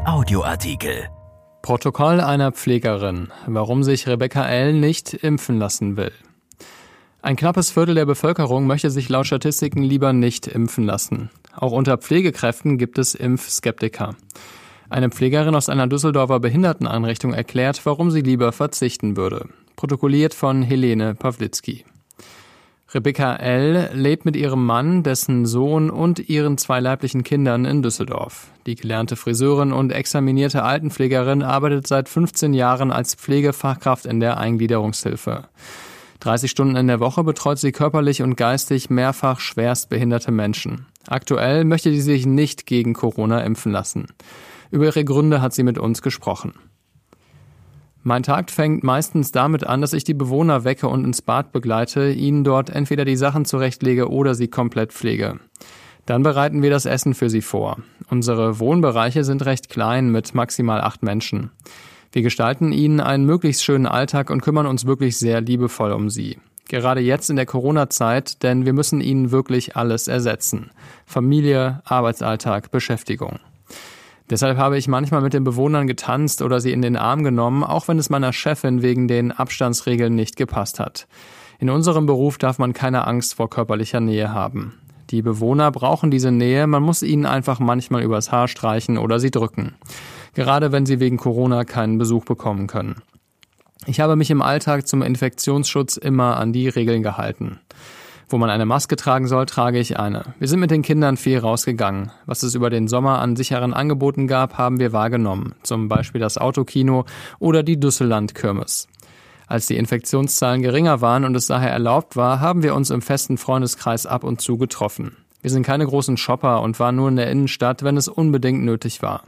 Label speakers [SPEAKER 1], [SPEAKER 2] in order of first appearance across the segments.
[SPEAKER 1] Audioartikel.
[SPEAKER 2] Protokoll einer Pflegerin, warum sich Rebecca L. nicht impfen lassen will. Ein knappes Viertel der Bevölkerung möchte sich laut Statistiken lieber nicht impfen lassen. Auch unter Pflegekräften gibt es Impfskeptiker. Eine Pflegerin aus einer Düsseldorfer Behinderteneinrichtung erklärt, warum sie lieber verzichten würde. Protokolliert von Helene Pawlitzki. Rebecca L. lebt mit ihrem Mann, dessen Sohn und ihren zwei leiblichen Kindern in Düsseldorf. Die gelernte Friseurin und examinierte Altenpflegerin arbeitet seit 15 Jahren als Pflegefachkraft in der Eingliederungshilfe. 30 Stunden in der Woche betreut sie körperlich und geistig mehrfach schwerstbehinderte Menschen. Aktuell möchte sie sich nicht gegen Corona impfen lassen. Über ihre Gründe hat sie mit uns gesprochen. Mein Tag fängt meistens damit an, dass ich die Bewohner wecke und ins Bad begleite, ihnen dort entweder die Sachen zurechtlege oder sie komplett pflege. Dann bereiten wir das Essen für sie vor. Unsere Wohnbereiche sind recht klein mit maximal acht Menschen. Wir gestalten ihnen einen möglichst schönen Alltag und kümmern uns wirklich sehr liebevoll um sie. Gerade jetzt in der Corona-Zeit, denn wir müssen ihnen wirklich alles ersetzen. Familie, Arbeitsalltag, Beschäftigung. Deshalb habe ich manchmal mit den Bewohnern getanzt oder sie in den Arm genommen, auch wenn es meiner Chefin wegen den Abstandsregeln nicht gepasst hat. In unserem Beruf darf man keine Angst vor körperlicher Nähe haben. Die Bewohner brauchen diese Nähe, man muss ihnen einfach manchmal übers Haar streichen oder sie drücken. Gerade wenn sie wegen Corona keinen Besuch bekommen können. Ich habe mich im Alltag zum Infektionsschutz immer an die Regeln gehalten. Wo man eine Maske tragen soll, trage ich eine. Wir sind mit den Kindern viel rausgegangen. Was es über den Sommer an sicheren Angeboten gab, haben wir wahrgenommen. Zum Beispiel das Autokino oder die Düsseland-Kirmes. Als die Infektionszahlen geringer waren und es daher erlaubt war, haben wir uns im festen Freundeskreis ab und zu getroffen. Wir sind keine großen Shopper und waren nur in der Innenstadt, wenn es unbedingt nötig war.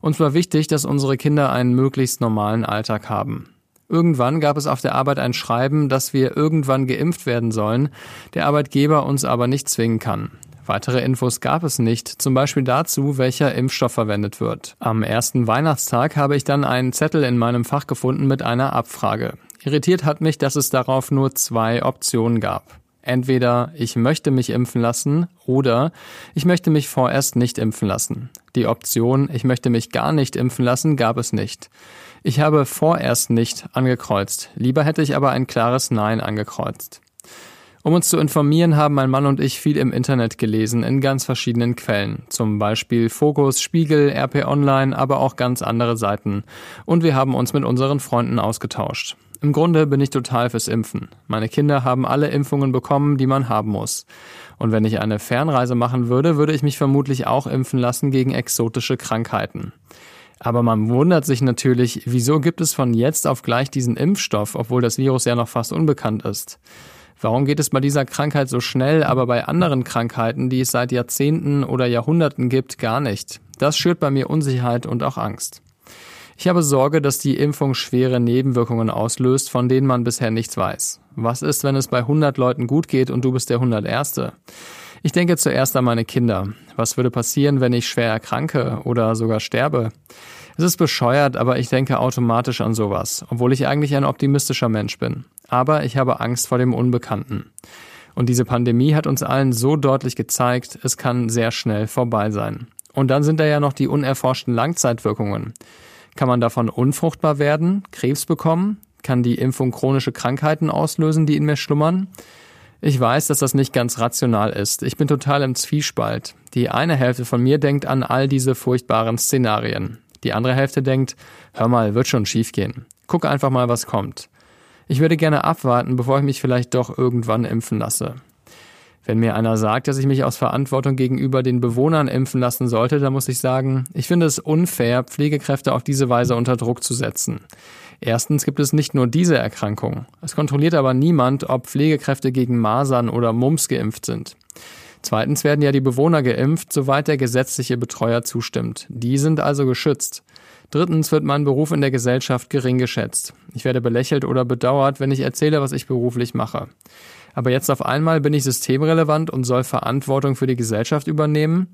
[SPEAKER 2] Uns war wichtig, dass unsere Kinder einen möglichst normalen Alltag haben. Irgendwann gab es auf der Arbeit ein Schreiben, dass wir irgendwann geimpft werden sollen, der Arbeitgeber uns aber nicht zwingen kann. Weitere Infos gab es nicht, zum Beispiel dazu, welcher Impfstoff verwendet wird. Am ersten Weihnachtstag habe ich dann einen Zettel in meinem Fach gefunden mit einer Abfrage. Irritiert hat mich, dass es darauf nur zwei Optionen gab. Entweder ich möchte mich impfen lassen oder ich möchte mich vorerst nicht impfen lassen. Die Option ich möchte mich gar nicht impfen lassen gab es nicht. Ich habe vorerst nicht angekreuzt. Lieber hätte ich aber ein klares Nein angekreuzt. Um uns zu informieren, haben mein Mann und ich viel im Internet gelesen, in ganz verschiedenen Quellen. Zum Beispiel Fokus, Spiegel, RP Online, aber auch ganz andere Seiten. Und wir haben uns mit unseren Freunden ausgetauscht. Im Grunde bin ich total fürs Impfen. Meine Kinder haben alle Impfungen bekommen, die man haben muss. Und wenn ich eine Fernreise machen würde, würde ich mich vermutlich auch impfen lassen gegen exotische Krankheiten. Aber man wundert sich natürlich, wieso gibt es von jetzt auf gleich diesen Impfstoff, obwohl das Virus ja noch fast unbekannt ist. Warum geht es bei dieser Krankheit so schnell, aber bei anderen Krankheiten, die es seit Jahrzehnten oder Jahrhunderten gibt, gar nicht? Das schürt bei mir Unsicherheit und auch Angst. Ich habe Sorge, dass die Impfung schwere Nebenwirkungen auslöst, von denen man bisher nichts weiß. Was ist, wenn es bei 100 Leuten gut geht und du bist der 101. Ich denke zuerst an meine Kinder. Was würde passieren, wenn ich schwer erkranke oder sogar sterbe? Es ist bescheuert, aber ich denke automatisch an sowas, obwohl ich eigentlich ein optimistischer Mensch bin. Aber ich habe Angst vor dem Unbekannten. Und diese Pandemie hat uns allen so deutlich gezeigt, es kann sehr schnell vorbei sein. Und dann sind da ja noch die unerforschten Langzeitwirkungen. Kann man davon unfruchtbar werden, Krebs bekommen? Kann die Impfung chronische Krankheiten auslösen, die in mir schlummern? Ich weiß, dass das nicht ganz rational ist. Ich bin total im Zwiespalt. Die eine Hälfte von mir denkt an all diese furchtbaren Szenarien. Die andere Hälfte denkt, hör mal, wird schon schiefgehen. Guck einfach mal, was kommt. Ich würde gerne abwarten, bevor ich mich vielleicht doch irgendwann impfen lasse. Wenn mir einer sagt, dass ich mich aus Verantwortung gegenüber den Bewohnern impfen lassen sollte, dann muss ich sagen, ich finde es unfair, Pflegekräfte auf diese Weise unter Druck zu setzen. Erstens gibt es nicht nur diese Erkrankung. Es kontrolliert aber niemand, ob Pflegekräfte gegen Masern oder Mumps geimpft sind. Zweitens werden ja die Bewohner geimpft, soweit der gesetzliche Betreuer zustimmt. Die sind also geschützt. Drittens wird mein Beruf in der Gesellschaft gering geschätzt. Ich werde belächelt oder bedauert, wenn ich erzähle, was ich beruflich mache. Aber jetzt auf einmal bin ich systemrelevant und soll Verantwortung für die Gesellschaft übernehmen.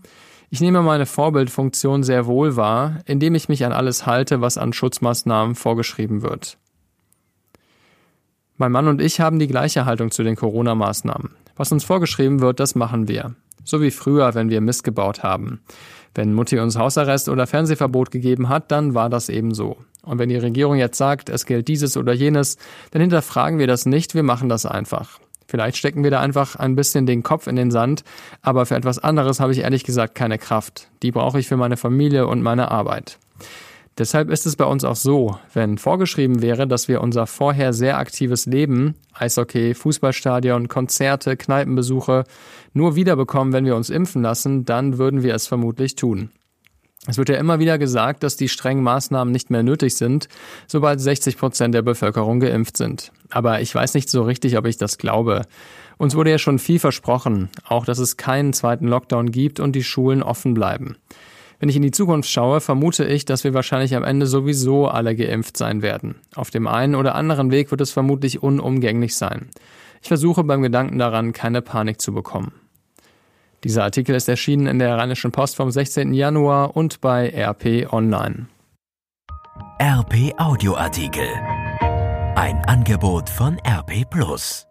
[SPEAKER 2] Ich nehme meine Vorbildfunktion sehr wohl wahr, indem ich mich an alles halte, was an Schutzmaßnahmen vorgeschrieben wird. Mein Mann und ich haben die gleiche Haltung zu den Corona-Maßnahmen. Was uns vorgeschrieben wird, das machen wir. So wie früher, wenn wir Mist gebaut haben. Wenn Mutti uns Hausarrest oder Fernsehverbot gegeben hat, dann war das eben so. Und wenn die Regierung jetzt sagt, es gilt dieses oder jenes, dann hinterfragen wir das nicht, wir machen das einfach. Vielleicht stecken wir da einfach ein bisschen den Kopf in den Sand, aber für etwas anderes habe ich ehrlich gesagt keine Kraft. Die brauche ich für meine Familie und meine Arbeit. Deshalb ist es bei uns auch so, wenn vorgeschrieben wäre, dass wir unser vorher sehr aktives Leben, Eishockey, Fußballstadion, Konzerte, Kneipenbesuche, nur wiederbekommen, wenn wir uns impfen lassen, dann würden wir es vermutlich tun. Es wird ja immer wieder gesagt, dass die strengen Maßnahmen nicht mehr nötig sind, sobald 60 Prozent der Bevölkerung geimpft sind. Aber ich weiß nicht so richtig, ob ich das glaube. Uns wurde ja schon viel versprochen, auch dass es keinen zweiten Lockdown gibt und die Schulen offen bleiben. Wenn ich in die Zukunft schaue, vermute ich, dass wir wahrscheinlich am Ende sowieso alle geimpft sein werden. Auf dem einen oder anderen Weg wird es vermutlich unumgänglich sein. Ich versuche beim Gedanken daran, keine Panik zu bekommen. Dieser Artikel ist erschienen in der Rheinischen Post vom 16. Januar und bei RP Online.
[SPEAKER 1] RP Audioartikel. Ein Angebot von RP Plus.